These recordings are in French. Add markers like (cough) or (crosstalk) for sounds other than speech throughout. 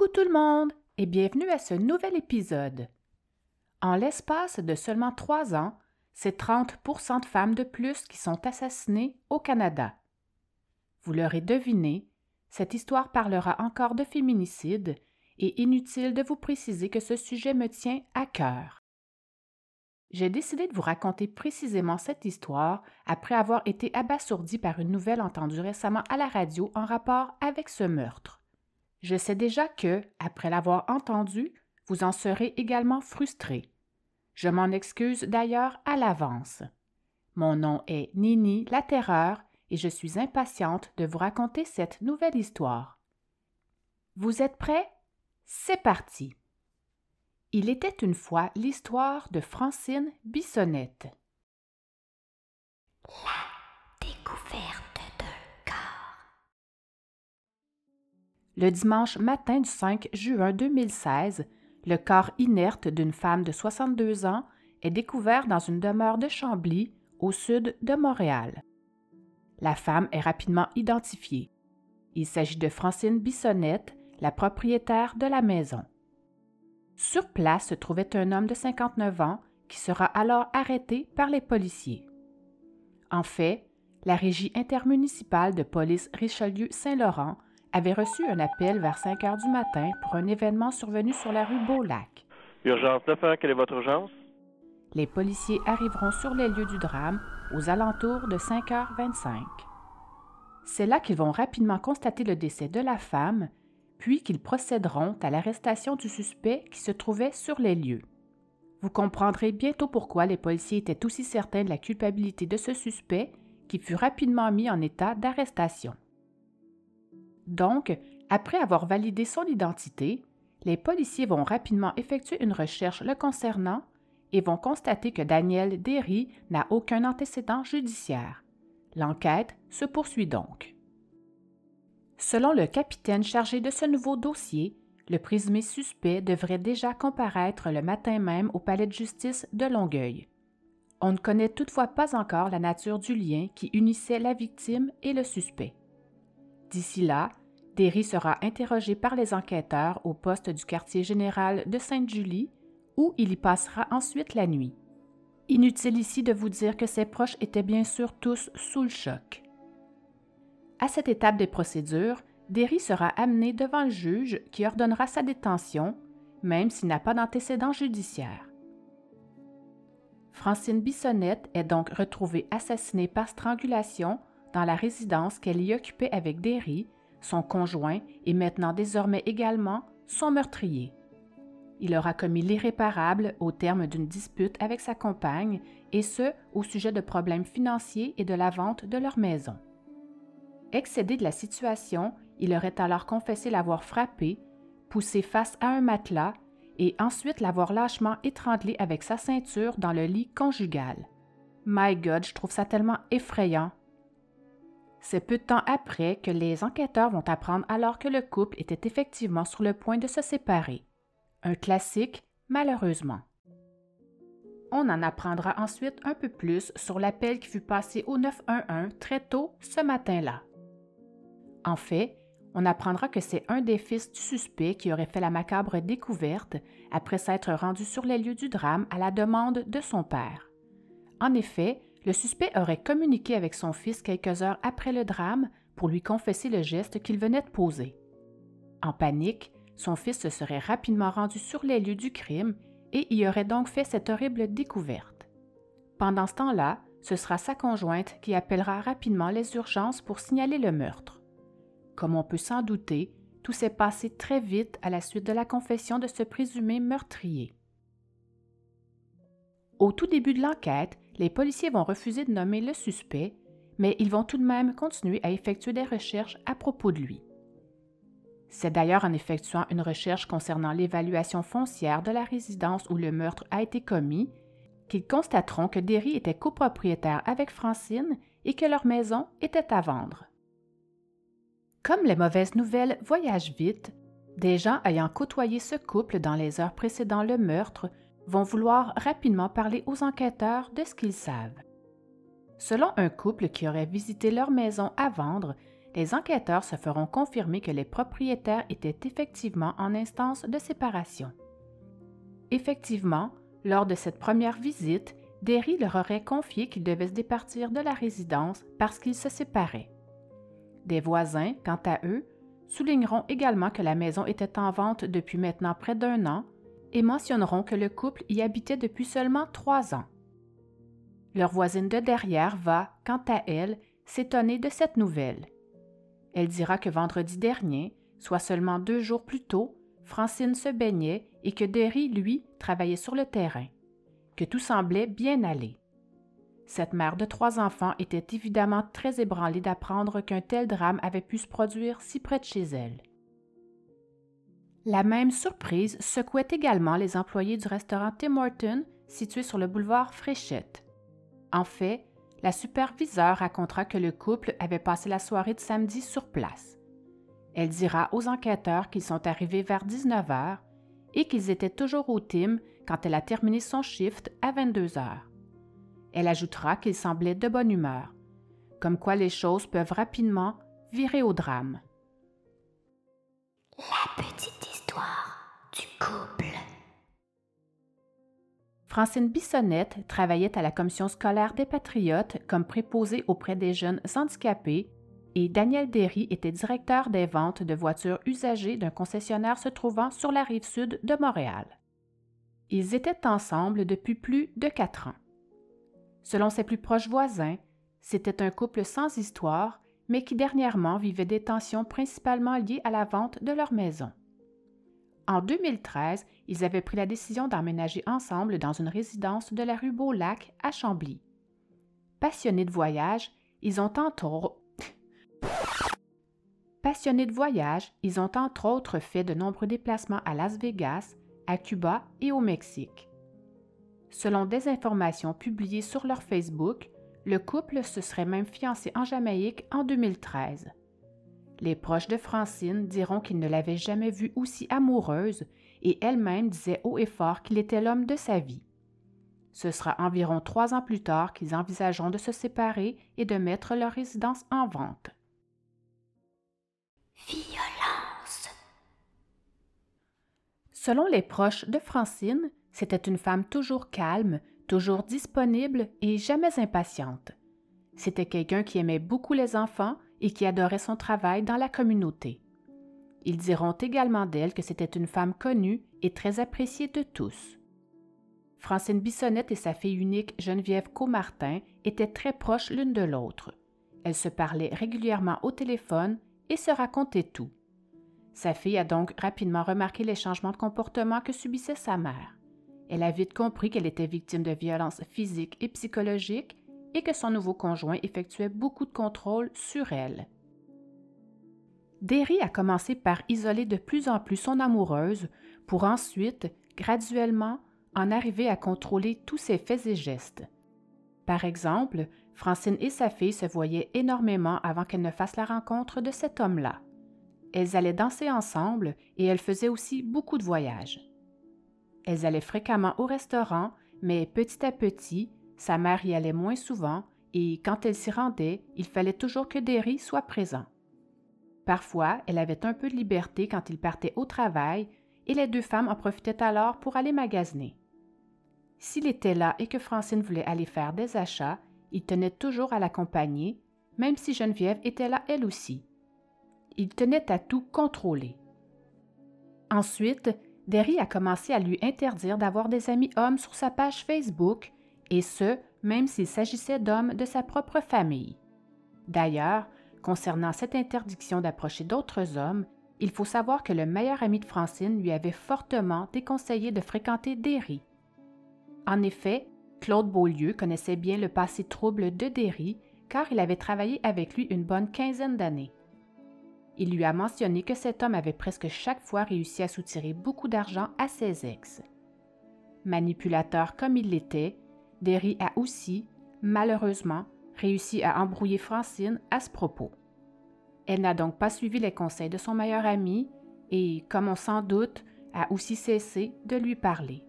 Coucou tout le monde et bienvenue à ce nouvel épisode. En l'espace de seulement trois ans, c'est 30% de femmes de plus qui sont assassinées au Canada. Vous l'aurez deviné, cette histoire parlera encore de féminicide et inutile de vous préciser que ce sujet me tient à cœur. J'ai décidé de vous raconter précisément cette histoire après avoir été abasourdi par une nouvelle entendue récemment à la radio en rapport avec ce meurtre. Je sais déjà que, après l'avoir entendu, vous en serez également frustré. Je m'en excuse d'ailleurs à l'avance. Mon nom est Nini la Terreur et je suis impatiente de vous raconter cette nouvelle histoire. Vous êtes prêts? C'est parti. Il était une fois l'histoire de Francine Bissonnette. Le dimanche matin du 5 juin 2016, le corps inerte d'une femme de 62 ans est découvert dans une demeure de Chambly, au sud de Montréal. La femme est rapidement identifiée. Il s'agit de Francine Bissonnette, la propriétaire de la maison. Sur place se trouvait un homme de 59 ans qui sera alors arrêté par les policiers. En fait, la Régie intermunicipale de police Richelieu-Saint-Laurent avait reçu un appel vers 5 heures du matin pour un événement survenu sur la rue Beaulac. Urgence 9 quelle est votre urgence? Les policiers arriveront sur les lieux du drame aux alentours de 5h25. C'est là qu'ils vont rapidement constater le décès de la femme, puis qu'ils procéderont à l'arrestation du suspect qui se trouvait sur les lieux. Vous comprendrez bientôt pourquoi les policiers étaient aussi certains de la culpabilité de ce suspect qui fut rapidement mis en état d'arrestation. Donc, après avoir validé son identité, les policiers vont rapidement effectuer une recherche le concernant et vont constater que Daniel Derry n'a aucun antécédent judiciaire. L'enquête se poursuit donc. Selon le capitaine chargé de ce nouveau dossier, le présumé suspect devrait déjà comparaître le matin même au palais de justice de Longueuil. On ne connaît toutefois pas encore la nature du lien qui unissait la victime et le suspect. D'ici là, Derry sera interrogé par les enquêteurs au poste du quartier général de Sainte-Julie, où il y passera ensuite la nuit. Inutile ici de vous dire que ses proches étaient bien sûr tous sous le choc. À cette étape des procédures, Derry sera amené devant le juge qui ordonnera sa détention, même s'il n'a pas d'antécédent judiciaire. Francine Bissonnette est donc retrouvée assassinée par strangulation dans la résidence qu'elle y occupait avec Derry son conjoint et maintenant désormais également son meurtrier. Il aura commis l'irréparable au terme d'une dispute avec sa compagne, et ce, au sujet de problèmes financiers et de la vente de leur maison. Excédé de la situation, il aurait alors confessé l'avoir frappé, poussé face à un matelas et ensuite l'avoir lâchement étranglé avec sa ceinture dans le lit conjugal. My God, je trouve ça tellement effrayant c'est peu de temps après que les enquêteurs vont apprendre alors que le couple était effectivement sur le point de se séparer. Un classique, malheureusement. On en apprendra ensuite un peu plus sur l'appel qui fut passé au 911 très tôt ce matin-là. En fait, on apprendra que c'est un des fils du suspect qui aurait fait la macabre découverte après s'être rendu sur les lieux du drame à la demande de son père. En effet, le suspect aurait communiqué avec son fils quelques heures après le drame pour lui confesser le geste qu'il venait de poser. En panique, son fils se serait rapidement rendu sur les lieux du crime et y aurait donc fait cette horrible découverte. Pendant ce temps-là, ce sera sa conjointe qui appellera rapidement les urgences pour signaler le meurtre. Comme on peut s'en douter, tout s'est passé très vite à la suite de la confession de ce présumé meurtrier. Au tout début de l'enquête, les policiers vont refuser de nommer le suspect, mais ils vont tout de même continuer à effectuer des recherches à propos de lui. C'est d'ailleurs en effectuant une recherche concernant l'évaluation foncière de la résidence où le meurtre a été commis qu'ils constateront que Derry était copropriétaire avec Francine et que leur maison était à vendre. Comme les mauvaises nouvelles voyagent vite, des gens ayant côtoyé ce couple dans les heures précédant le meurtre vont vouloir rapidement parler aux enquêteurs de ce qu'ils savent. Selon un couple qui aurait visité leur maison à vendre, les enquêteurs se feront confirmer que les propriétaires étaient effectivement en instance de séparation. Effectivement, lors de cette première visite, Derry leur aurait confié qu'ils devaient se départir de la résidence parce qu'ils se séparaient. Des voisins, quant à eux, souligneront également que la maison était en vente depuis maintenant près d'un an et mentionneront que le couple y habitait depuis seulement trois ans. Leur voisine de derrière va, quant à elle, s'étonner de cette nouvelle. Elle dira que vendredi dernier, soit seulement deux jours plus tôt, Francine se baignait et que Derry, lui, travaillait sur le terrain, que tout semblait bien aller. Cette mère de trois enfants était évidemment très ébranlée d'apprendre qu'un tel drame avait pu se produire si près de chez elle. La même surprise secouait également les employés du restaurant Tim Horton situé sur le boulevard Fréchette. En fait, la superviseure racontera que le couple avait passé la soirée de samedi sur place. Elle dira aux enquêteurs qu'ils sont arrivés vers 19 h et qu'ils étaient toujours au team quand elle a terminé son shift à 22 h. Elle ajoutera qu'ils semblaient de bonne humeur, comme quoi les choses peuvent rapidement virer au drame. Francine Bissonnette travaillait à la commission scolaire des Patriotes comme préposée auprès des jeunes handicapés et Daniel Derry était directeur des ventes de voitures usagées d'un concessionnaire se trouvant sur la rive sud de Montréal. Ils étaient ensemble depuis plus de quatre ans. Selon ses plus proches voisins, c'était un couple sans histoire, mais qui dernièrement vivait des tensions principalement liées à la vente de leur maison. En 2013, ils avaient pris la décision d'emménager ensemble dans une résidence de la rue Beaulac à Chambly. Passionnés de voyage, ils ont entre Passionnés de voyage, ils ont entre autres fait de nombreux déplacements à Las Vegas, à Cuba et au Mexique. Selon des informations publiées sur leur Facebook, le couple se serait même fiancé en Jamaïque en 2013. Les proches de Francine diront qu'ils ne l'avaient jamais vue aussi amoureuse et elle-même disait haut et fort qu'il était l'homme de sa vie. Ce sera environ trois ans plus tard qu'ils envisageront de se séparer et de mettre leur résidence en vente. Violence. Selon les proches de Francine, c'était une femme toujours calme, toujours disponible et jamais impatiente. C'était quelqu'un qui aimait beaucoup les enfants et qui adorait son travail dans la communauté. Ils diront également d'elle que c'était une femme connue et très appréciée de tous. Francine Bissonnette et sa fille unique Geneviève Comartin étaient très proches l'une de l'autre. Elles se parlaient régulièrement au téléphone et se racontaient tout. Sa fille a donc rapidement remarqué les changements de comportement que subissait sa mère. Elle a vite compris qu'elle était victime de violences physiques et psychologiques et que son nouveau conjoint effectuait beaucoup de contrôles sur elle. Derry a commencé par isoler de plus en plus son amoureuse pour ensuite, graduellement, en arriver à contrôler tous ses faits et gestes. Par exemple, Francine et sa fille se voyaient énormément avant qu'elle ne fasse la rencontre de cet homme-là. Elles allaient danser ensemble et elles faisaient aussi beaucoup de voyages. Elles allaient fréquemment au restaurant, mais petit à petit, sa mère y allait moins souvent et quand elle s'y rendait, il fallait toujours que Derry soit présent. Parfois, elle avait un peu de liberté quand il partait au travail et les deux femmes en profitaient alors pour aller magasiner. S'il était là et que Francine voulait aller faire des achats, il tenait toujours à l'accompagner, même si Geneviève était là elle aussi. Il tenait à tout contrôler. Ensuite, Derry a commencé à lui interdire d'avoir des amis hommes sur sa page Facebook et ce, même s'il s'agissait d'hommes de sa propre famille. D'ailleurs, concernant cette interdiction d'approcher d'autres hommes, il faut savoir que le meilleur ami de Francine lui avait fortement déconseillé de fréquenter Derry. En effet, Claude Beaulieu connaissait bien le passé trouble de Derry car il avait travaillé avec lui une bonne quinzaine d'années. Il lui a mentionné que cet homme avait presque chaque fois réussi à soutirer beaucoup d'argent à ses ex. Manipulateur comme il l'était, Derry a aussi, malheureusement, réussi à embrouiller Francine à ce propos. Elle n'a donc pas suivi les conseils de son meilleur ami et, comme on s'en doute, a aussi cessé de lui parler.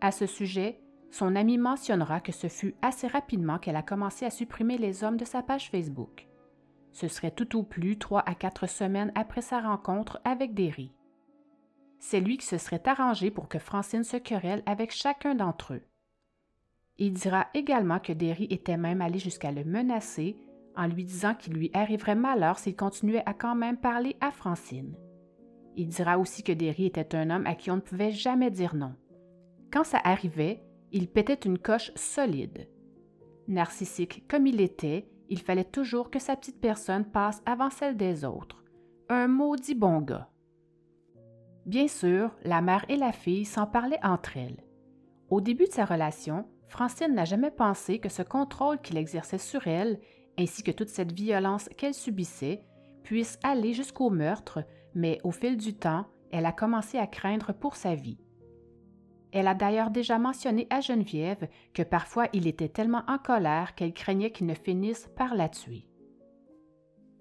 À ce sujet, son ami mentionnera que ce fut assez rapidement qu'elle a commencé à supprimer les hommes de sa page Facebook. Ce serait tout au plus trois à quatre semaines après sa rencontre avec Derry. C'est lui qui se serait arrangé pour que Francine se querelle avec chacun d'entre eux. Il dira également que Derry était même allé jusqu'à le menacer en lui disant qu'il lui arriverait malheur s'il continuait à quand même parler à Francine. Il dira aussi que Derry était un homme à qui on ne pouvait jamais dire non. Quand ça arrivait, il pétait une coche solide. Narcissique comme il était, il fallait toujours que sa petite personne passe avant celle des autres. Un maudit bon gars. Bien sûr, la mère et la fille s'en parlaient entre elles. Au début de sa relation, Francine n'a jamais pensé que ce contrôle qu'il exerçait sur elle, ainsi que toute cette violence qu'elle subissait, puisse aller jusqu'au meurtre, mais au fil du temps, elle a commencé à craindre pour sa vie. Elle a d'ailleurs déjà mentionné à Geneviève que parfois il était tellement en colère qu'elle craignait qu'il ne finisse par la tuer.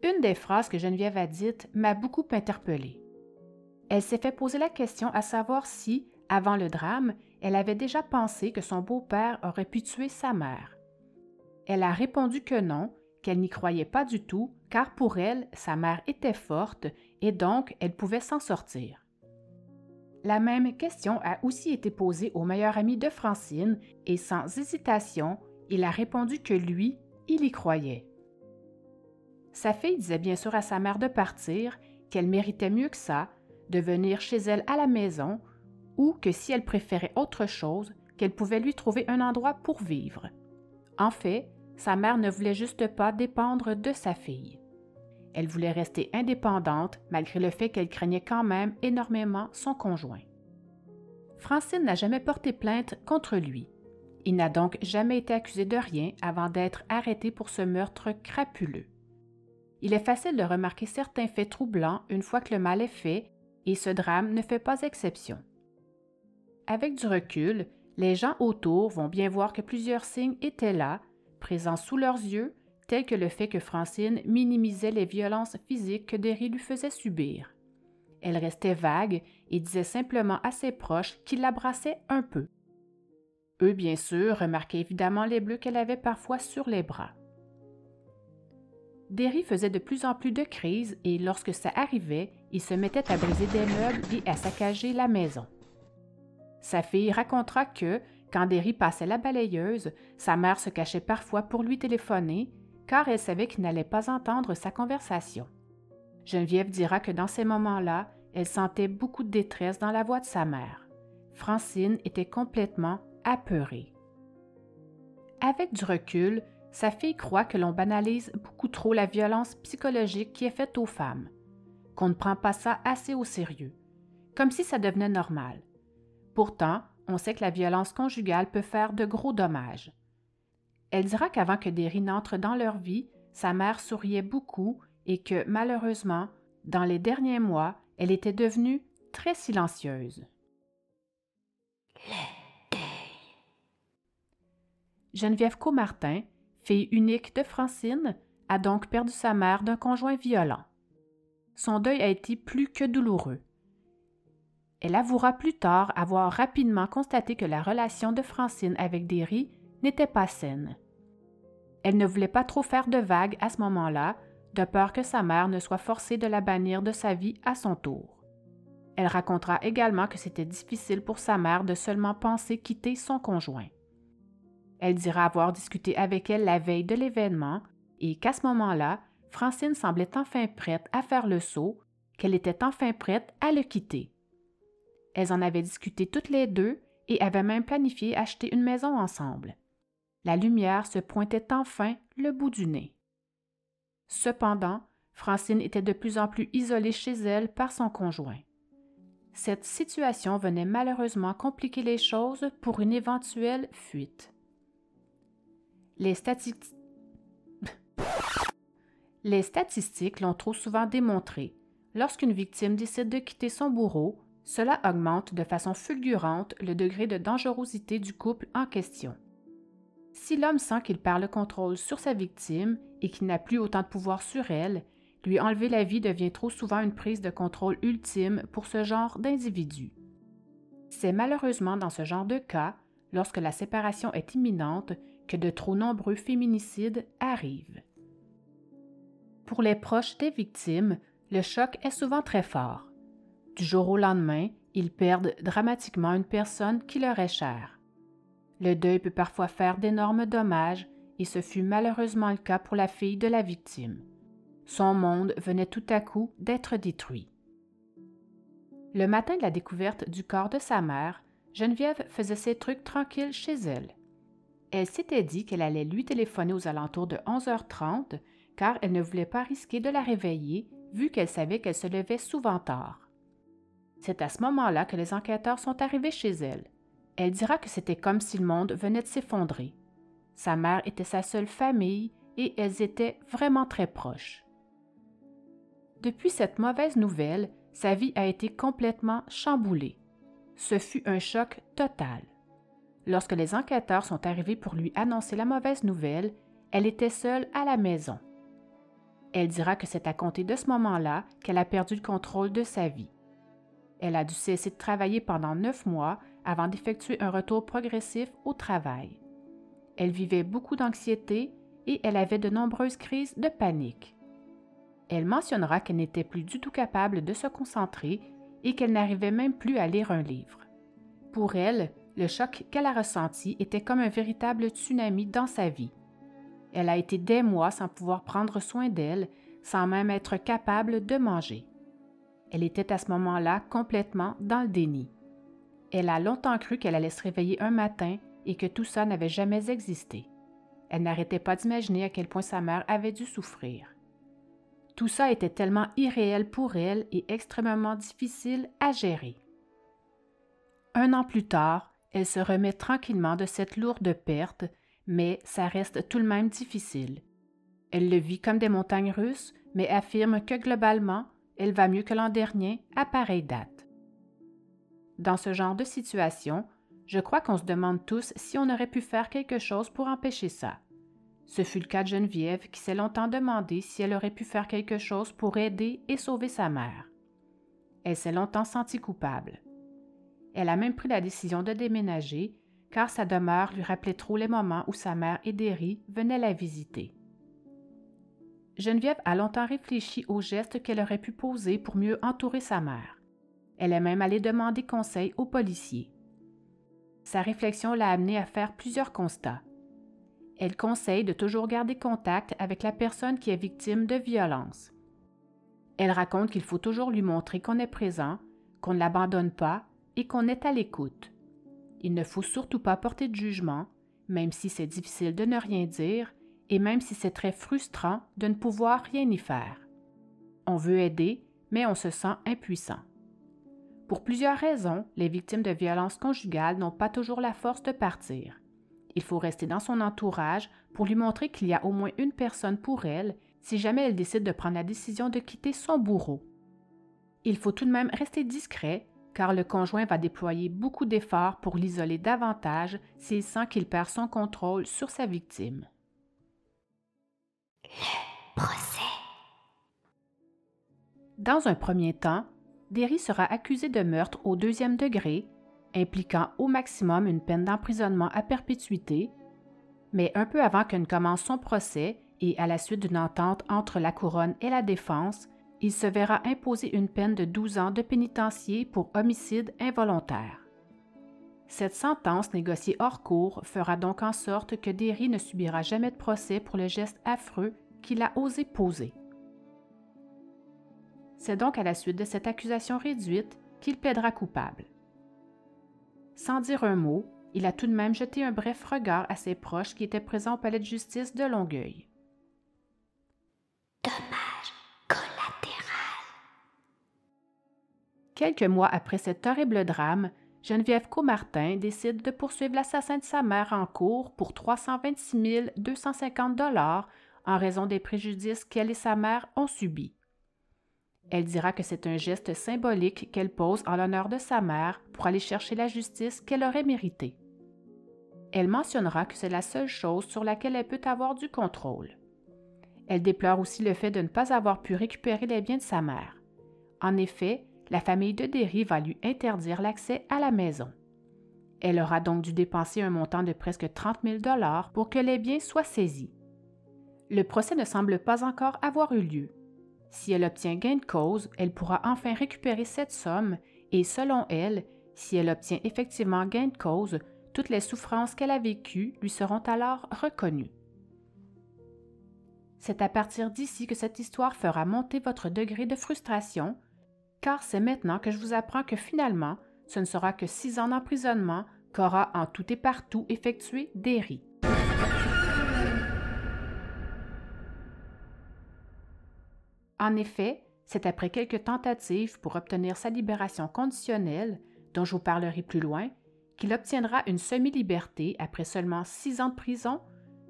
Une des phrases que Geneviève a dites m'a beaucoup interpellée. Elle s'est fait poser la question à savoir si, avant le drame, elle avait déjà pensé que son beau-père aurait pu tuer sa mère. Elle a répondu que non, qu'elle n'y croyait pas du tout, car pour elle, sa mère était forte et donc elle pouvait s'en sortir. La même question a aussi été posée au meilleur ami de Francine et sans hésitation, il a répondu que lui, il y croyait. Sa fille disait bien sûr à sa mère de partir, qu'elle méritait mieux que ça, de venir chez elle à la maison, ou que si elle préférait autre chose, qu'elle pouvait lui trouver un endroit pour vivre. En fait, sa mère ne voulait juste pas dépendre de sa fille. Elle voulait rester indépendante malgré le fait qu'elle craignait quand même énormément son conjoint. Francine n'a jamais porté plainte contre lui. Il n'a donc jamais été accusé de rien avant d'être arrêté pour ce meurtre crapuleux. Il est facile de remarquer certains faits troublants une fois que le mal est fait, et ce drame ne fait pas exception. Avec du recul, les gens autour vont bien voir que plusieurs signes étaient là, présents sous leurs yeux, tels que le fait que Francine minimisait les violences physiques que Derry lui faisait subir. Elle restait vague et disait simplement à ses proches qu'il l'embrassait un peu. Eux, bien sûr, remarquaient évidemment les bleus qu'elle avait parfois sur les bras. Derry faisait de plus en plus de crises et lorsque ça arrivait, il se mettait à briser des meubles et à saccager la maison. Sa fille racontera que, quand Derry passait la balayeuse, sa mère se cachait parfois pour lui téléphoner, car elle savait qu'il n'allait pas entendre sa conversation. Geneviève dira que dans ces moments-là, elle sentait beaucoup de détresse dans la voix de sa mère. Francine était complètement apeurée. Avec du recul, sa fille croit que l'on banalise beaucoup trop la violence psychologique qui est faite aux femmes, qu'on ne prend pas ça assez au sérieux, comme si ça devenait normal. Pourtant, on sait que la violence conjugale peut faire de gros dommages. Elle dira qu'avant que Derry n'entre dans leur vie, sa mère souriait beaucoup et que, malheureusement, dans les derniers mois, elle était devenue très silencieuse. Geneviève Comartin, fille unique de Francine, a donc perdu sa mère d'un conjoint violent. Son deuil a été plus que douloureux. Elle avouera plus tard avoir rapidement constaté que la relation de Francine avec Derry n'était pas saine. Elle ne voulait pas trop faire de vagues à ce moment-là, de peur que sa mère ne soit forcée de la bannir de sa vie à son tour. Elle racontera également que c'était difficile pour sa mère de seulement penser quitter son conjoint. Elle dira avoir discuté avec elle la veille de l'événement et qu'à ce moment-là, Francine semblait enfin prête à faire le saut, qu'elle était enfin prête à le quitter. Elles en avaient discuté toutes les deux et avaient même planifié acheter une maison ensemble. La lumière se pointait enfin le bout du nez. Cependant, Francine était de plus en plus isolée chez elle par son conjoint. Cette situation venait malheureusement compliquer les choses pour une éventuelle fuite. Les, (laughs) statistiques l'ont trop souvent démontré. Lorsqu'une victime décide de quitter son bourreau, cela augmente de façon fulgurante le degré de dangerosité du couple en question. Si l'homme sent qu'il perd le contrôle sur sa victime et qu'il n'a plus autant de pouvoir sur elle, lui enlever la vie devient trop souvent une prise de contrôle ultime pour ce genre d'individu. C'est malheureusement dans ce genre de cas, lorsque la séparation est imminente, que de trop nombreux féminicides arrivent. Pour les proches des victimes, le choc est souvent très fort. Du jour au lendemain, ils perdent dramatiquement une personne qui leur est chère. Le deuil peut parfois faire d'énormes dommages et ce fut malheureusement le cas pour la fille de la victime. Son monde venait tout à coup d'être détruit. Le matin de la découverte du corps de sa mère, Geneviève faisait ses trucs tranquilles chez elle. Elle s'était dit qu'elle allait lui téléphoner aux alentours de 11h30 car elle ne voulait pas risquer de la réveiller vu qu'elle savait qu'elle se levait souvent tard. C'est à ce moment-là que les enquêteurs sont arrivés chez elle. Elle dira que c'était comme si le monde venait de s'effondrer. Sa mère était sa seule famille et elles étaient vraiment très proches. Depuis cette mauvaise nouvelle, sa vie a été complètement chamboulée. Ce fut un choc total. Lorsque les enquêteurs sont arrivés pour lui annoncer la mauvaise nouvelle, elle était seule à la maison. Elle dira que c'est à compter de ce moment-là qu'elle a perdu le contrôle de sa vie. Elle a dû cesser de travailler pendant neuf mois avant d'effectuer un retour progressif au travail. Elle vivait beaucoup d'anxiété et elle avait de nombreuses crises de panique. Elle mentionnera qu'elle n'était plus du tout capable de se concentrer et qu'elle n'arrivait même plus à lire un livre. Pour elle, le choc qu'elle a ressenti était comme un véritable tsunami dans sa vie. Elle a été des mois sans pouvoir prendre soin d'elle, sans même être capable de manger. Elle était à ce moment-là complètement dans le déni. Elle a longtemps cru qu'elle allait se réveiller un matin et que tout ça n'avait jamais existé. Elle n'arrêtait pas d'imaginer à quel point sa mère avait dû souffrir. Tout ça était tellement irréel pour elle et extrêmement difficile à gérer. Un an plus tard, elle se remet tranquillement de cette lourde perte, mais ça reste tout de même difficile. Elle le vit comme des montagnes russes, mais affirme que globalement, elle va mieux que l'an dernier à pareille date. Dans ce genre de situation, je crois qu'on se demande tous si on aurait pu faire quelque chose pour empêcher ça. Ce fut le cas de Geneviève qui s'est longtemps demandé si elle aurait pu faire quelque chose pour aider et sauver sa mère. Elle s'est longtemps sentie coupable. Elle a même pris la décision de déménager car sa demeure lui rappelait trop les moments où sa mère et Derry venaient la visiter. Geneviève a longtemps réfléchi aux gestes qu'elle aurait pu poser pour mieux entourer sa mère. Elle est même allée demander conseil aux policiers. Sa réflexion l'a amenée à faire plusieurs constats. Elle conseille de toujours garder contact avec la personne qui est victime de violence. Elle raconte qu'il faut toujours lui montrer qu'on est présent, qu'on ne l'abandonne pas et qu'on est à l'écoute. Il ne faut surtout pas porter de jugement, même si c'est difficile de ne rien dire, et même si c'est très frustrant de ne pouvoir rien y faire. On veut aider, mais on se sent impuissant. Pour plusieurs raisons, les victimes de violences conjugales n'ont pas toujours la force de partir. Il faut rester dans son entourage pour lui montrer qu'il y a au moins une personne pour elle si jamais elle décide de prendre la décision de quitter son bourreau. Il faut tout de même rester discret car le conjoint va déployer beaucoup d'efforts pour l'isoler davantage s'il sent qu'il perd son contrôle sur sa victime. Procès. Dans un premier temps, Derry sera accusé de meurtre au deuxième degré, impliquant au maximum une peine d'emprisonnement à perpétuité, mais un peu avant que ne commence son procès et à la suite d'une entente entre la couronne et la défense, il se verra imposer une peine de 12 ans de pénitencier pour homicide involontaire. Cette sentence négociée hors cours fera donc en sorte que Derry ne subira jamais de procès pour le geste affreux qu'il a osé poser. C'est donc à la suite de cette accusation réduite qu'il plaidera coupable. Sans dire un mot, il a tout de même jeté un bref regard à ses proches qui étaient présents au palais de justice de Longueuil. Dommage collatéral. Quelques mois après cet horrible drame, Geneviève Comartin décide de poursuivre l'assassin de sa mère en cours pour 326 250 dollars en raison des préjudices qu'elle et sa mère ont subis. Elle dira que c'est un geste symbolique qu'elle pose en l'honneur de sa mère pour aller chercher la justice qu'elle aurait méritée. Elle mentionnera que c'est la seule chose sur laquelle elle peut avoir du contrôle. Elle déplore aussi le fait de ne pas avoir pu récupérer les biens de sa mère. En effet, la famille de Derry va lui interdire l'accès à la maison. Elle aura donc dû dépenser un montant de presque 30 000 dollars pour que les biens soient saisis. Le procès ne semble pas encore avoir eu lieu. Si elle obtient gain de cause, elle pourra enfin récupérer cette somme et, selon elle, si elle obtient effectivement gain de cause, toutes les souffrances qu'elle a vécues lui seront alors reconnues. C'est à partir d'ici que cette histoire fera monter votre degré de frustration, car c'est maintenant que je vous apprends que finalement, ce ne sera que six ans d'emprisonnement qu'aura en tout et partout effectué Derry. En effet, c'est après quelques tentatives pour obtenir sa libération conditionnelle, dont je vous parlerai plus loin, qu'il obtiendra une semi-liberté après seulement six ans de prison,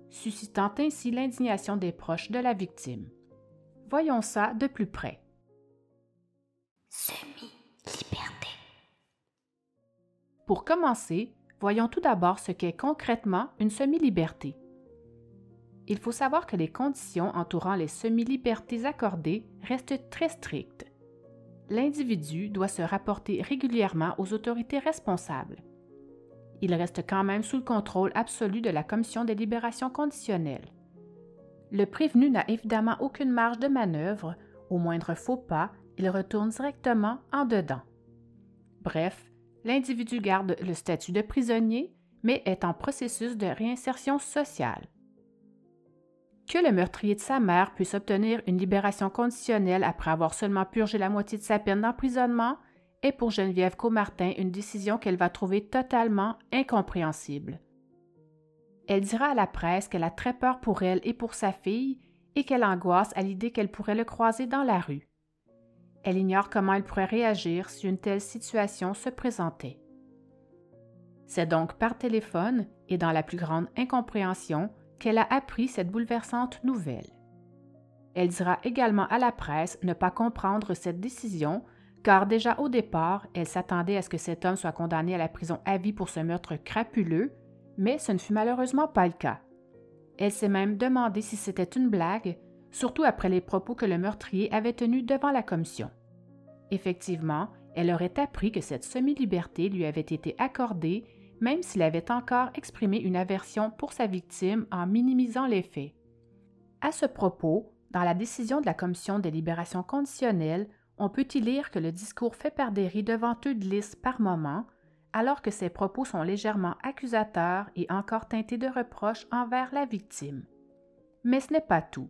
suscitant ainsi l'indignation des proches de la victime. Voyons ça de plus près. Semi-liberté. Pour commencer, voyons tout d'abord ce qu'est concrètement une semi-liberté. Il faut savoir que les conditions entourant les semi-libertés accordées restent très strictes. L'individu doit se rapporter régulièrement aux autorités responsables. Il reste quand même sous le contrôle absolu de la Commission des libérations conditionnelles. Le prévenu n'a évidemment aucune marge de manœuvre, au moindre faux pas, il retourne directement en dedans. Bref, l'individu garde le statut de prisonnier, mais est en processus de réinsertion sociale. Que le meurtrier de sa mère puisse obtenir une libération conditionnelle après avoir seulement purgé la moitié de sa peine d'emprisonnement est pour Geneviève Comartin une décision qu'elle va trouver totalement incompréhensible. Elle dira à la presse qu'elle a très peur pour elle et pour sa fille et qu'elle angoisse à l'idée qu'elle pourrait le croiser dans la rue. Elle ignore comment elle pourrait réagir si une telle situation se présentait. C'est donc par téléphone et dans la plus grande incompréhension qu'elle a appris cette bouleversante nouvelle. Elle dira également à la presse ne pas comprendre cette décision, car déjà au départ, elle s'attendait à ce que cet homme soit condamné à la prison à vie pour ce meurtre crapuleux, mais ce ne fut malheureusement pas le cas. Elle s'est même demandé si c'était une blague, surtout après les propos que le meurtrier avait tenus devant la commission. Effectivement, elle aurait appris que cette semi-liberté lui avait été accordée même s'il avait encore exprimé une aversion pour sa victime en minimisant les faits. À ce propos, dans la décision de la Commission des libérations conditionnelles, on peut y lire que le discours fait par Derry devant eux glisse par moments, alors que ses propos sont légèrement accusateurs et encore teintés de reproches envers la victime. Mais ce n'est pas tout.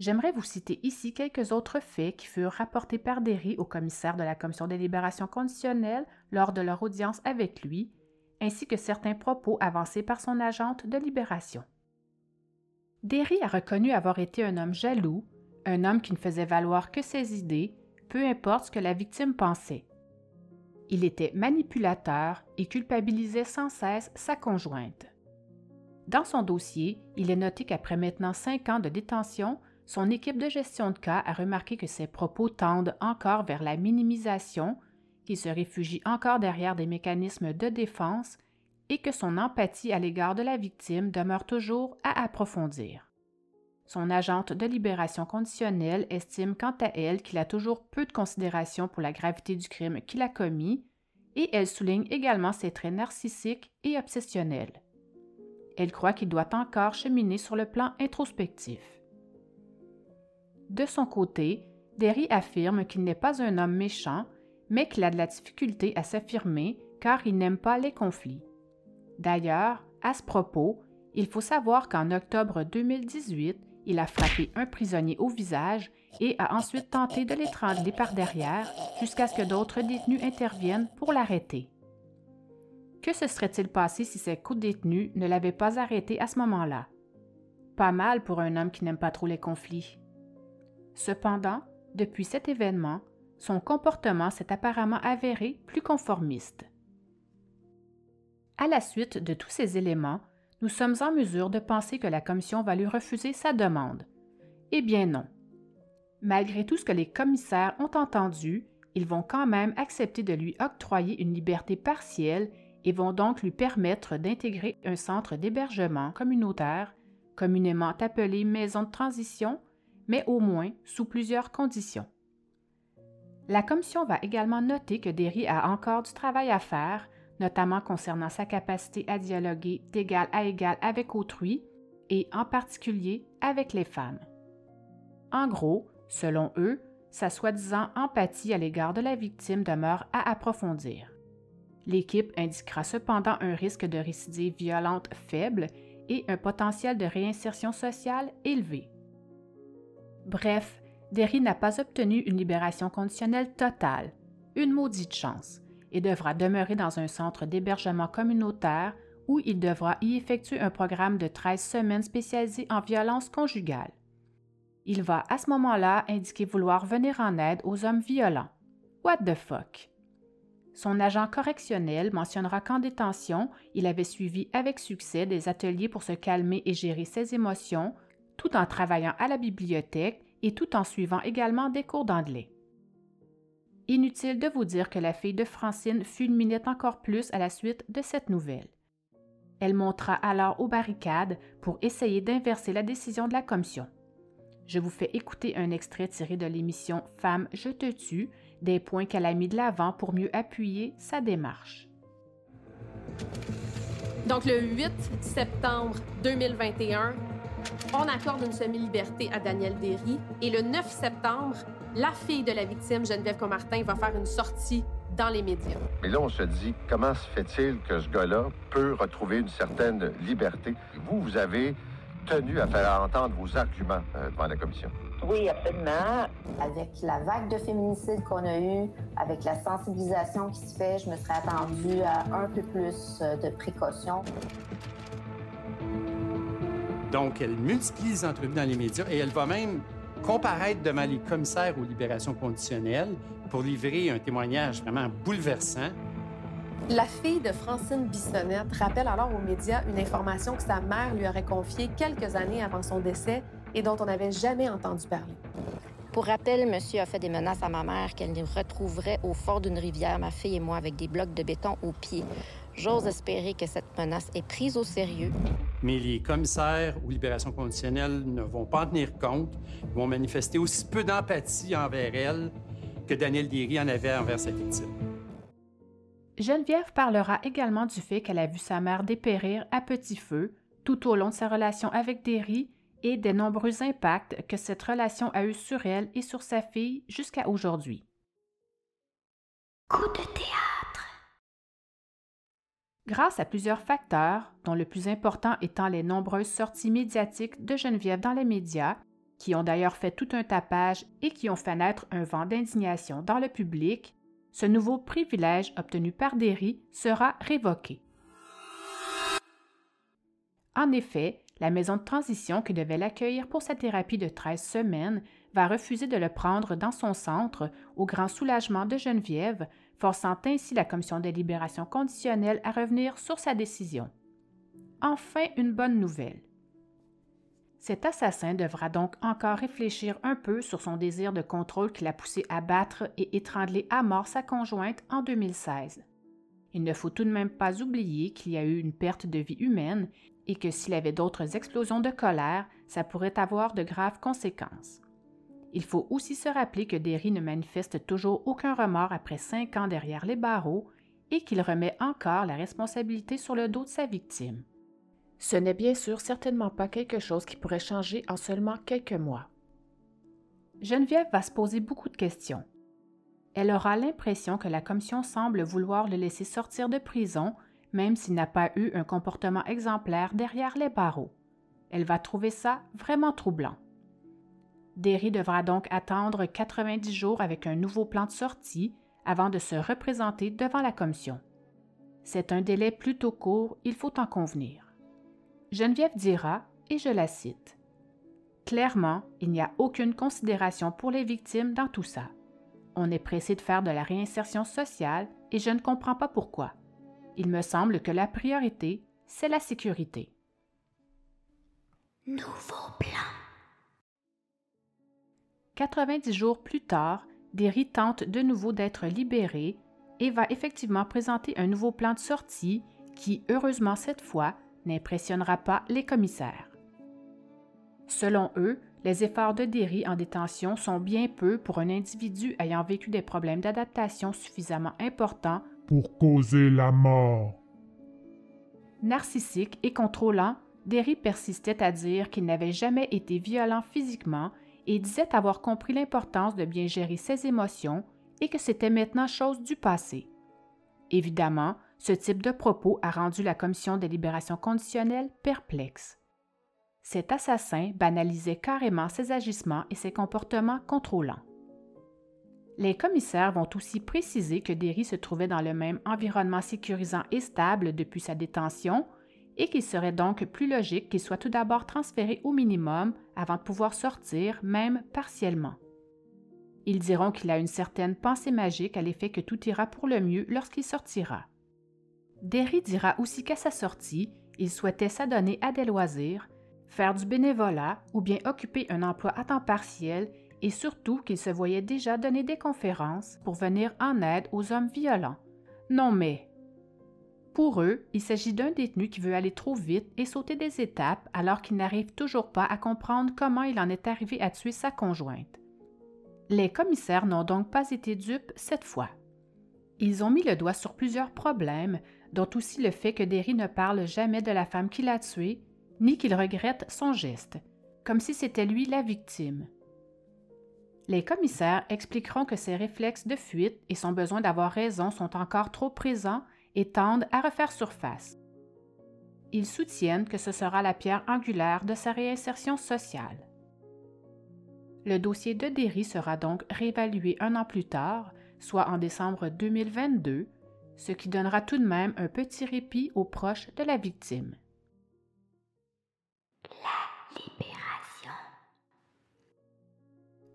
J'aimerais vous citer ici quelques autres faits qui furent rapportés par Derry au commissaire de la Commission des libérations conditionnelles lors de leur audience avec lui ainsi que certains propos avancés par son agente de libération. Derry a reconnu avoir été un homme jaloux, un homme qui ne faisait valoir que ses idées, peu importe ce que la victime pensait. Il était manipulateur et culpabilisait sans cesse sa conjointe. Dans son dossier, il est noté qu'après maintenant cinq ans de détention, son équipe de gestion de cas a remarqué que ses propos tendent encore vers la minimisation, qu'il se réfugie encore derrière des mécanismes de défense et que son empathie à l'égard de la victime demeure toujours à approfondir. Son agente de libération conditionnelle estime quant à elle qu'il a toujours peu de considération pour la gravité du crime qu'il a commis et elle souligne également ses traits narcissiques et obsessionnels. Elle croit qu'il doit encore cheminer sur le plan introspectif. De son côté, Derry affirme qu'il n'est pas un homme méchant mais qu'il a de la difficulté à s'affirmer car il n'aime pas les conflits. D'ailleurs, à ce propos, il faut savoir qu'en octobre 2018, il a frappé un prisonnier au visage et a ensuite tenté de l'étrangler par derrière jusqu'à ce que d'autres détenus interviennent pour l'arrêter. Que se serait-il passé si ces co-détenus ne l'avaient pas arrêté à ce moment-là? Pas mal pour un homme qui n'aime pas trop les conflits. Cependant, depuis cet événement, son comportement s'est apparemment avéré plus conformiste. À la suite de tous ces éléments, nous sommes en mesure de penser que la Commission va lui refuser sa demande. Eh bien non. Malgré tout ce que les commissaires ont entendu, ils vont quand même accepter de lui octroyer une liberté partielle et vont donc lui permettre d'intégrer un centre d'hébergement communautaire, communément appelé maison de transition, mais au moins sous plusieurs conditions. La commission va également noter que Derry a encore du travail à faire, notamment concernant sa capacité à dialoguer d'égal à égal avec autrui, et en particulier avec les femmes. En gros, selon eux, sa soi-disant empathie à l'égard de la victime demeure à approfondir. L'équipe indiquera cependant un risque de récidive violente faible et un potentiel de réinsertion sociale élevé. Bref, Derry n'a pas obtenu une libération conditionnelle totale, une maudite chance, et devra demeurer dans un centre d'hébergement communautaire où il devra y effectuer un programme de 13 semaines spécialisé en violence conjugale. Il va à ce moment-là indiquer vouloir venir en aide aux hommes violents. What the fuck? Son agent correctionnel mentionnera qu'en détention, il avait suivi avec succès des ateliers pour se calmer et gérer ses émotions, tout en travaillant à la bibliothèque et tout en suivant également des cours d'anglais. Inutile de vous dire que la fille de Francine fulminait encore plus à la suite de cette nouvelle. Elle montra alors aux barricades pour essayer d'inverser la décision de la commission. Je vous fais écouter un extrait tiré de l'émission Femme, je te tue, des points qu'elle a mis de l'avant pour mieux appuyer sa démarche. Donc, le 8 septembre 2021, on accorde une semi-liberté à Daniel Derry. Et le 9 septembre, la fille de la victime, Geneviève Comartin, va faire une sortie dans les médias. Mais là, on se dit, comment se fait-il que ce gars-là peut retrouver une certaine liberté? Vous, vous avez tenu à faire entendre vos arguments euh, devant la commission. Oui, absolument. Avec la vague de féminicide qu'on a eue, avec la sensibilisation qui se fait, je me serais attendue à un peu plus euh, de précautions. Donc, elle multiplie les entrevues dans les médias et elle va même comparaître devant les commissaires aux libérations conditionnelles pour livrer un témoignage vraiment bouleversant. La fille de Francine Bissonnette rappelle alors aux médias une information que sa mère lui aurait confiée quelques années avant son décès et dont on n'avait jamais entendu parler. Pour rappel, monsieur a fait des menaces à ma mère qu'elle nous retrouverait au fort d'une rivière, ma fille et moi, avec des blocs de béton aux pieds. J'ose espérer que cette menace est prise au sérieux. Mais les commissaires aux libérations conditionnelles ne vont pas en tenir compte, Ils vont manifester aussi peu d'empathie envers elle que Daniel Derry en avait envers sa victime. Geneviève parlera également du fait qu'elle a vu sa mère dépérir à petit feu tout au long de sa relation avec Derry et des nombreux impacts que cette relation a eu sur elle et sur sa fille jusqu'à aujourd'hui. Coup de théâtre. Grâce à plusieurs facteurs, dont le plus important étant les nombreuses sorties médiatiques de Geneviève dans les médias, qui ont d'ailleurs fait tout un tapage et qui ont fait naître un vent d'indignation dans le public, ce nouveau privilège obtenu par Derry sera révoqué. En effet, la maison de transition qui devait l'accueillir pour sa thérapie de 13 semaines va refuser de le prendre dans son centre, au grand soulagement de Geneviève, forçant ainsi la commission de libération conditionnelle à revenir sur sa décision. Enfin, une bonne nouvelle. Cet assassin devra donc encore réfléchir un peu sur son désir de contrôle qui l'a poussé à battre et étrangler à mort sa conjointe en 2016. Il ne faut tout de même pas oublier qu'il y a eu une perte de vie humaine et que s'il avait d'autres explosions de colère, ça pourrait avoir de graves conséquences. Il faut aussi se rappeler que Derry ne manifeste toujours aucun remords après cinq ans derrière les barreaux et qu'il remet encore la responsabilité sur le dos de sa victime. Ce n'est bien sûr certainement pas quelque chose qui pourrait changer en seulement quelques mois. Geneviève va se poser beaucoup de questions. Elle aura l'impression que la commission semble vouloir le laisser sortir de prison même s'il n'a pas eu un comportement exemplaire derrière les barreaux. Elle va trouver ça vraiment troublant. Derry devra donc attendre 90 jours avec un nouveau plan de sortie avant de se représenter devant la commission. C'est un délai plutôt court, il faut en convenir. Geneviève dira, et je la cite, Clairement, il n'y a aucune considération pour les victimes dans tout ça. On est pressé de faire de la réinsertion sociale et je ne comprends pas pourquoi. Il me semble que la priorité, c'est la sécurité. Nouveau plan. 90 jours plus tard, Derry tente de nouveau d'être libéré et va effectivement présenter un nouveau plan de sortie qui, heureusement cette fois, n'impressionnera pas les commissaires. Selon eux, les efforts de Derry en détention sont bien peu pour un individu ayant vécu des problèmes d'adaptation suffisamment importants pour causer la mort. Narcissique et contrôlant, Derry persistait à dire qu'il n'avait jamais été violent physiquement et disait avoir compris l'importance de bien gérer ses émotions et que c'était maintenant chose du passé. Évidemment, ce type de propos a rendu la Commission des libérations conditionnelles perplexe. Cet assassin banalisait carrément ses agissements et ses comportements contrôlants. Les commissaires vont aussi préciser que Derry se trouvait dans le même environnement sécurisant et stable depuis sa détention et qu'il serait donc plus logique qu'il soit tout d'abord transféré au minimum avant de pouvoir sortir, même partiellement. Ils diront qu'il a une certaine pensée magique à l'effet que tout ira pour le mieux lorsqu'il sortira. Derry dira aussi qu'à sa sortie, il souhaitait s'adonner à des loisirs, faire du bénévolat ou bien occuper un emploi à temps partiel et surtout qu'il se voyait déjà donner des conférences pour venir en aide aux hommes violents. Non mais... Pour eux, il s'agit d'un détenu qui veut aller trop vite et sauter des étapes alors qu'il n'arrive toujours pas à comprendre comment il en est arrivé à tuer sa conjointe. Les commissaires n'ont donc pas été dupes cette fois. Ils ont mis le doigt sur plusieurs problèmes, dont aussi le fait que Derry ne parle jamais de la femme qui l'a tué, ni qu'il regrette son geste, comme si c'était lui la victime. Les commissaires expliqueront que ses réflexes de fuite et son besoin d'avoir raison sont encore trop présents et tendent à refaire surface. Ils soutiennent que ce sera la pierre angulaire de sa réinsertion sociale. Le dossier de Derry sera donc réévalué un an plus tard, soit en décembre 2022, ce qui donnera tout de même un petit répit aux proches de la victime.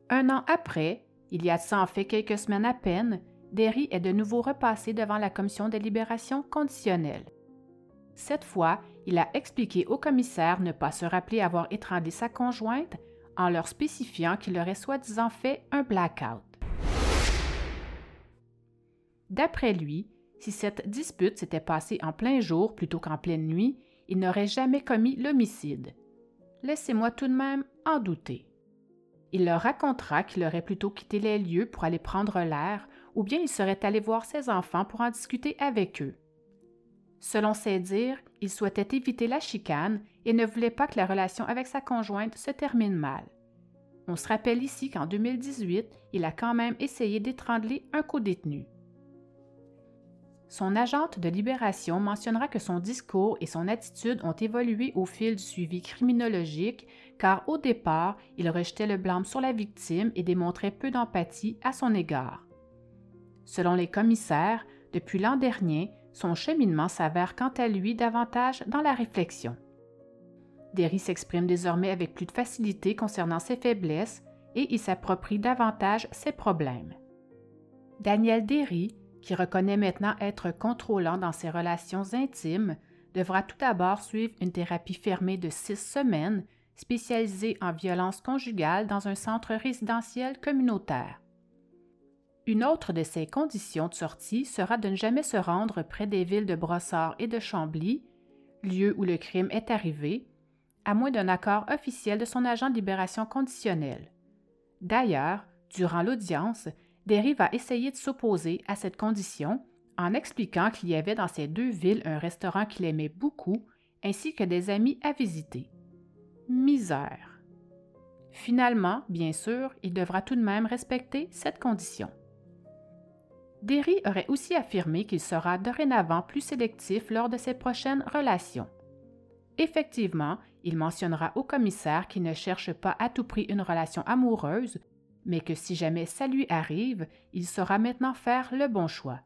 Un an après, il y a ça en fait quelques semaines à peine, Derry est de nouveau repassé devant la commission des libérations conditionnelles. Cette fois, il a expliqué au commissaire ne pas se rappeler avoir étranglé sa conjointe en leur spécifiant qu'il aurait soi-disant fait un blackout. D'après lui, si cette dispute s'était passée en plein jour plutôt qu'en pleine nuit, il n'aurait jamais commis l'homicide. Laissez-moi tout de même en douter. Il leur racontera qu'il aurait plutôt quitté les lieux pour aller prendre l'air, ou bien il serait allé voir ses enfants pour en discuter avec eux. Selon ses dires, il souhaitait éviter la chicane et ne voulait pas que la relation avec sa conjointe se termine mal. On se rappelle ici qu'en 2018, il a quand même essayé d'étrangler un co-détenu. Son agente de libération mentionnera que son discours et son attitude ont évolué au fil du suivi criminologique, car au départ, il rejetait le blâme sur la victime et démontrait peu d'empathie à son égard. Selon les commissaires, depuis l'an dernier, son cheminement s'avère quant à lui davantage dans la réflexion. Derry s'exprime désormais avec plus de facilité concernant ses faiblesses et il s'approprie davantage ses problèmes. Daniel Derry qui reconnaît maintenant être contrôlant dans ses relations intimes, devra tout d'abord suivre une thérapie fermée de six semaines, spécialisée en violence conjugale dans un centre résidentiel communautaire. Une autre de ses conditions de sortie sera de ne jamais se rendre près des villes de Brossard et de Chambly, lieu où le crime est arrivé, à moins d'un accord officiel de son agent de libération conditionnelle. D'ailleurs, durant l'audience, Derry va essayer de s'opposer à cette condition en expliquant qu'il y avait dans ces deux villes un restaurant qu'il aimait beaucoup ainsi que des amis à visiter. Misère. Finalement, bien sûr, il devra tout de même respecter cette condition. Derry aurait aussi affirmé qu'il sera dorénavant plus sélectif lors de ses prochaines relations. Effectivement, il mentionnera au commissaire qu'il ne cherche pas à tout prix une relation amoureuse, mais que si jamais ça lui arrive, il saura maintenant faire le bon choix.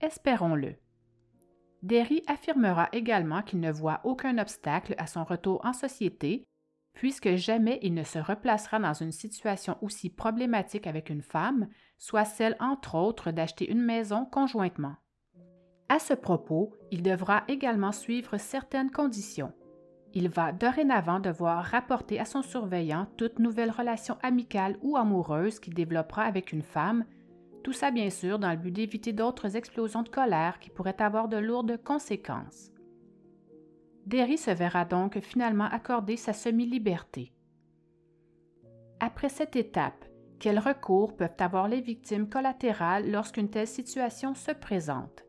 Espérons-le. Derry affirmera également qu'il ne voit aucun obstacle à son retour en société, puisque jamais il ne se replacera dans une situation aussi problématique avec une femme, soit celle entre autres d'acheter une maison conjointement. À ce propos, il devra également suivre certaines conditions. Il va dorénavant devoir rapporter à son surveillant toute nouvelle relation amicale ou amoureuse qu'il développera avec une femme, tout ça bien sûr dans le but d'éviter d'autres explosions de colère qui pourraient avoir de lourdes conséquences. Derry se verra donc finalement accorder sa semi-liberté. Après cette étape, quels recours peuvent avoir les victimes collatérales lorsqu'une telle situation se présente?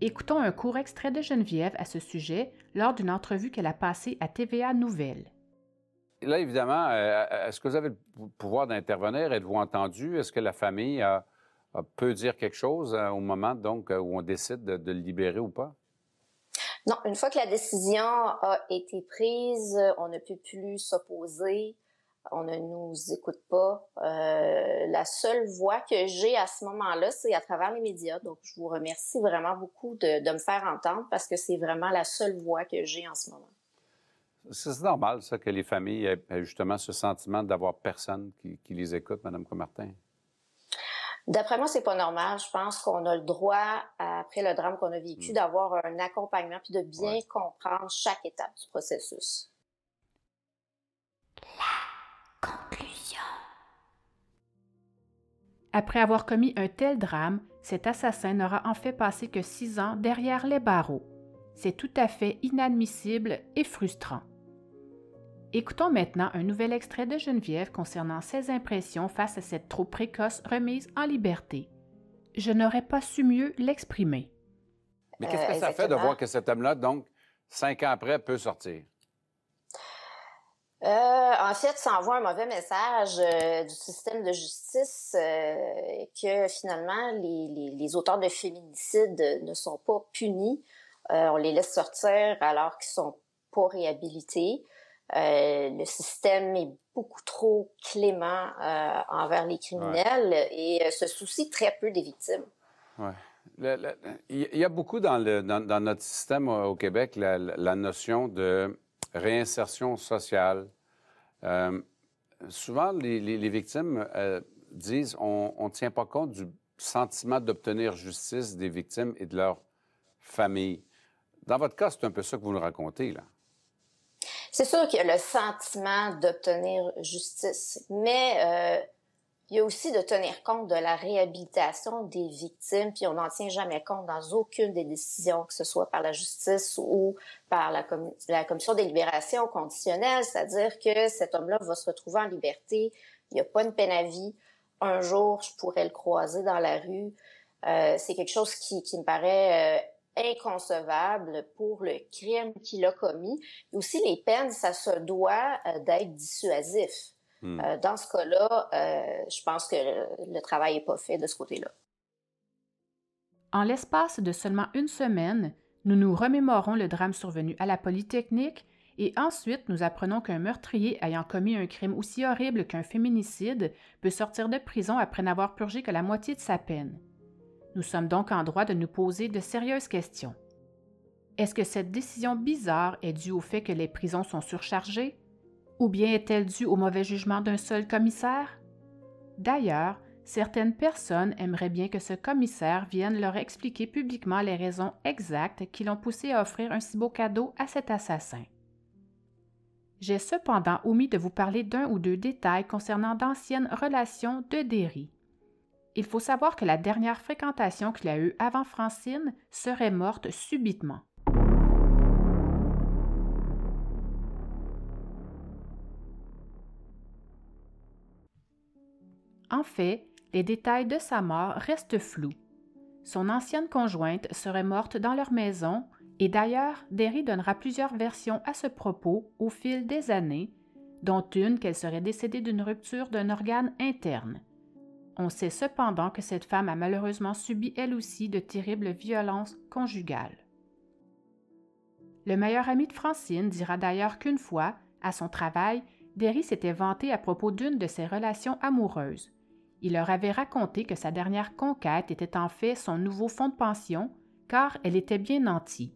Écoutons un court extrait de Geneviève à ce sujet lors d'une entrevue qu'elle a passée à TVA Nouvelles. Là, évidemment, euh, est-ce que vous avez le pouvoir d'intervenir? Êtes-vous entendu? Est-ce que la famille peut dire quelque chose euh, au moment donc, euh, où on décide de, de le libérer ou pas? Non, une fois que la décision a été prise, on ne peut plus s'opposer on ne nous écoute pas. Euh, la seule voix que j'ai à ce moment-là, c'est à travers les médias. Donc, je vous remercie vraiment beaucoup de, me faire entendre parce que c'est vraiment la seule voix que j'ai en ce moment. C'est normal, ça, que les familles aient justement ce sentiment d'avoir personne qui, les écoute, Mme Comartin. D'après moi, c'est pas normal. Je pense qu'on a le droit, après le drame qu'on a vécu, mm. d'avoir un accompagnement puis de bien comprendre chaque étape du processus. Conclusion. Après avoir commis un tel drame, cet assassin n'aura en fait passé que six ans derrière les barreaux. C'est tout à fait inadmissible et frustrant. Écoutons maintenant un nouvel extrait de Geneviève concernant ses impressions face à cette trop précoce remise en liberté. Je n'aurais pas su mieux l'exprimer. Mais qu'est-ce que ça fait de voir que cet homme-là, donc, cinq ans après, peut sortir? Euh, en fait, ça envoie un mauvais message euh, du système de justice euh, que finalement les, les, auteurs de féminicides ne sont pas punis. on les laisse sortir alors qu'ils sont pas réhabilités. Le système est beaucoup trop clément envers les criminels et se soucie très peu des victimes. Ouais. il y a beaucoup dans, le, dans, dans notre système au Québec la, la notion de réinsertion sociale. Euh, souvent, les, victimes euh, disent on ne tient pas compte du sentiment d'obtenir justice des victimes et de leur famille. Dans votre cas, c'est un peu ça que vous nous racontez, là. C'est sûr qu'il y a le sentiment d'obtenir justice, mais euh, il y a aussi de tenir compte de la réhabilitation des victimes, puis on n'en tient jamais compte dans aucune des décisions, que ce soit par la justice ou par la, commission des libérations conditionnelles, c'est-à-dire que cet homme-là va se retrouver en liberté, il n'y a pas une peine à vie. Un jour, je pourrais le croiser dans la rue. Euh, c'est quelque chose qui, me paraît euh, inconcevable pour le crime qu'il a commis. Et aussi, les peines, ça se doit euh, d'être dissuasif. Hmm. Euh, dans ce cas-là, euh, je pense que le, travail n'est pas fait de ce côté-là. En l'espace de seulement une semaine, nous nous remémorons le drame survenu à la Polytechnique et ensuite nous apprenons qu'un meurtrier ayant commis un crime aussi horrible qu'un féminicide peut sortir de prison après n'avoir purgé que la moitié de sa peine. Nous sommes donc en droit de nous poser de sérieuses questions. Est-ce que cette décision bizarre est due au fait que les prisons sont surchargées? Ou bien est-elle due au mauvais jugement d'un seul commissaire? D'ailleurs, certaines personnes aimeraient bien que ce commissaire vienne leur expliquer publiquement les raisons exactes qui l'ont poussé à offrir un si beau cadeau à cet assassin. J'ai cependant omis de vous parler d'un ou deux détails concernant d'anciennes relations de Derry. Il faut savoir que la dernière fréquentation qu'il a eue avant Francine serait morte subitement. En fait, les détails de sa mort restent flous. Son ancienne conjointe serait morte dans leur maison, et d'ailleurs, Derry donnera plusieurs versions à ce propos au fil des années, dont une qu'elle serait décédée d'une rupture d'un organe interne. On sait cependant que cette femme a malheureusement subi elle aussi de terribles violences conjugales. Le meilleur ami de Francine dira d'ailleurs qu'une fois, à son travail, Derry s'était vanté à propos d'une de ses relations amoureuses. Il leur avait raconté que sa dernière conquête était en fait son nouveau fonds de pension, car elle était bien nantie.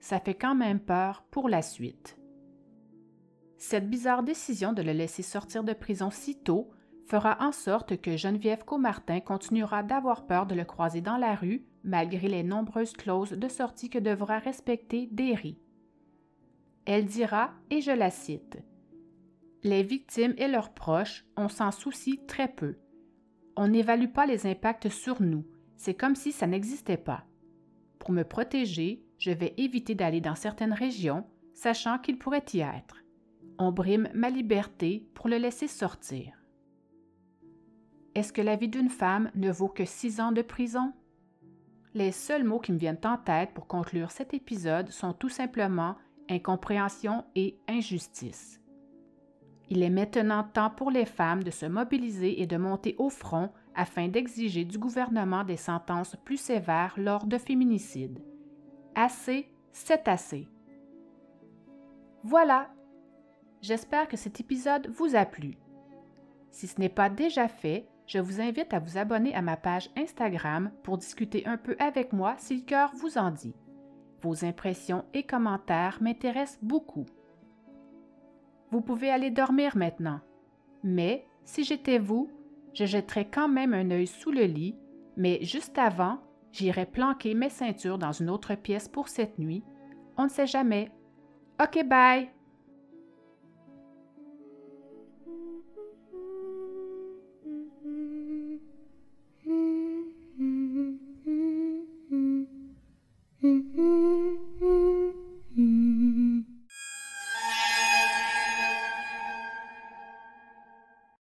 Ça fait quand même peur pour la suite. Cette bizarre décision de le laisser sortir de prison si tôt fera en sorte que Geneviève Comartin continuera d'avoir peur de le croiser dans la rue, malgré les nombreuses clauses de sortie que devra respecter Derry. Elle dira, et je la cite, Les victimes et leurs proches, on s'en soucie très peu on n'évalue pas les impacts sur nous. C'est comme si ça n'existait pas. Pour me protéger, je vais éviter d'aller dans certaines régions, sachant qu'il pourrait y être. On brime ma liberté pour le laisser sortir. Est-ce que la vie d'une femme ne vaut que six ans de prison? les seuls mots qui me viennent en tête pour conclure cet épisode sont tout simplement incompréhension et injustice. Il est maintenant temps pour les femmes de se mobiliser et de monter au front afin d'exiger du gouvernement des sentences plus sévères lors de féminicides. Assez, c'est assez. Voilà. J'espère que cet épisode vous a plu. Si ce n'est pas déjà fait, je vous invite à vous abonner à ma page Instagram pour discuter un peu avec moi si le cœur vous en dit. Vos impressions et commentaires m'intéressent beaucoup. Vous pouvez aller dormir maintenant. Mais, si j'étais vous, je jetterais quand même un œil sous le lit, mais juste avant, j'irais planquer mes ceintures dans une autre pièce pour cette nuit. On ne sait jamais. OK, bye!